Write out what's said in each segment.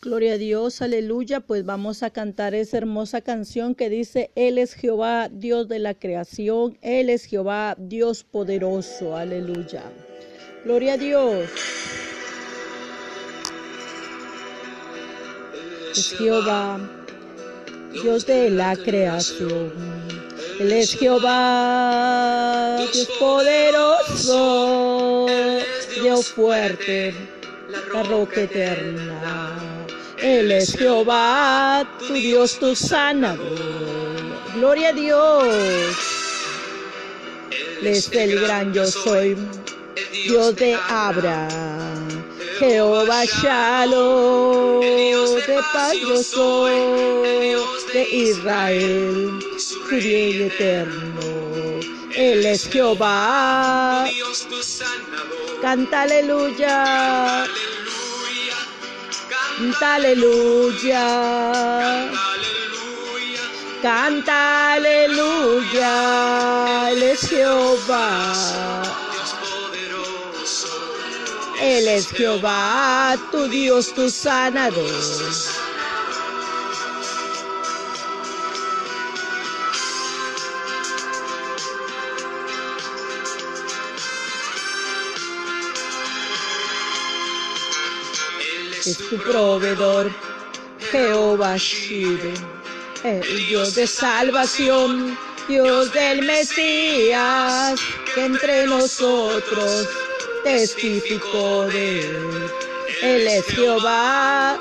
Gloria a Dios, aleluya. Pues vamos a cantar esa hermosa canción que dice, Él es Jehová, Dios de la creación, Él es Jehová, Dios poderoso, aleluya. Gloria a Dios. Es Jehová, Dios de la creación. Él es Jehová, Dios poderoso, Dios fuerte, la roca eterna. Él es Jehová, tu Dios, tu sanador. Gloria a Dios. Es el gran yo soy, Dios de Abraham. Jehová Shalom, de paz yo soy, de Israel, su bien eterno. Él es Jehová. Canta aleluya. Aleluya. Canta aleluya. Él es Jehová. Él es Jehová, tu Dios, tu sanador. Es tu proveedor, Jehová Shire, el Dios de salvación, Dios del Mesías, que entre nosotros testificó de él. Él es Jehová,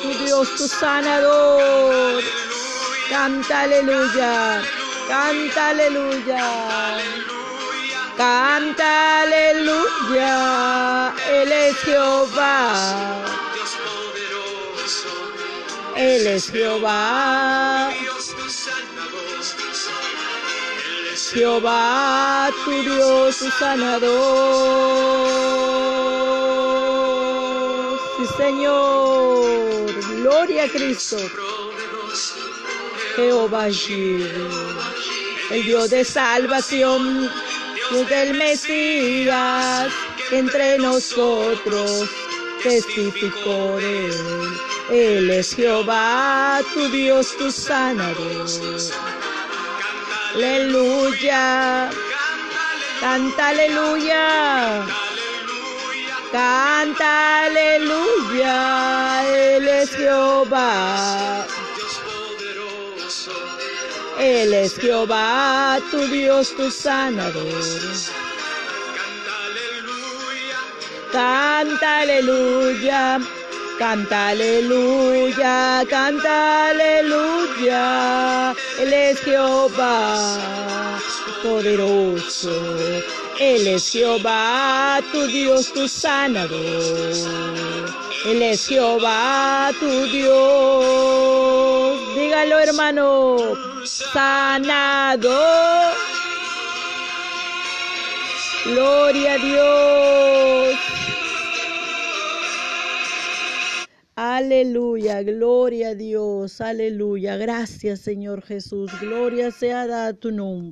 tu Dios, tu sanador. Canta aleluya, canta aleluya. Canta aleluya, Jehová. Él es Jehová. Jehová, tu Dios, tu sanador. Sí, Señor. Gloria a Cristo. Jehová el Dios de salvación, Dios del Mesías, entre nosotros testificó de él. Él es Jehová, tu Dios, tu sanador. Aleluya. Canta aleluya. Canta aleluya. Él es Jehová. Él es Jehová, tu Dios, tu sanador. Canta aleluya. Canta aleluya, canta aleluya, Él es Jehová poderoso, Él es Jehová, tu Dios, tu sanador, Él es Jehová, tu Dios, dígalo hermano, sanador, gloria a Dios. Aleluya, gloria a Dios, aleluya. Gracias Señor Jesús, gloria sea a tu nombre.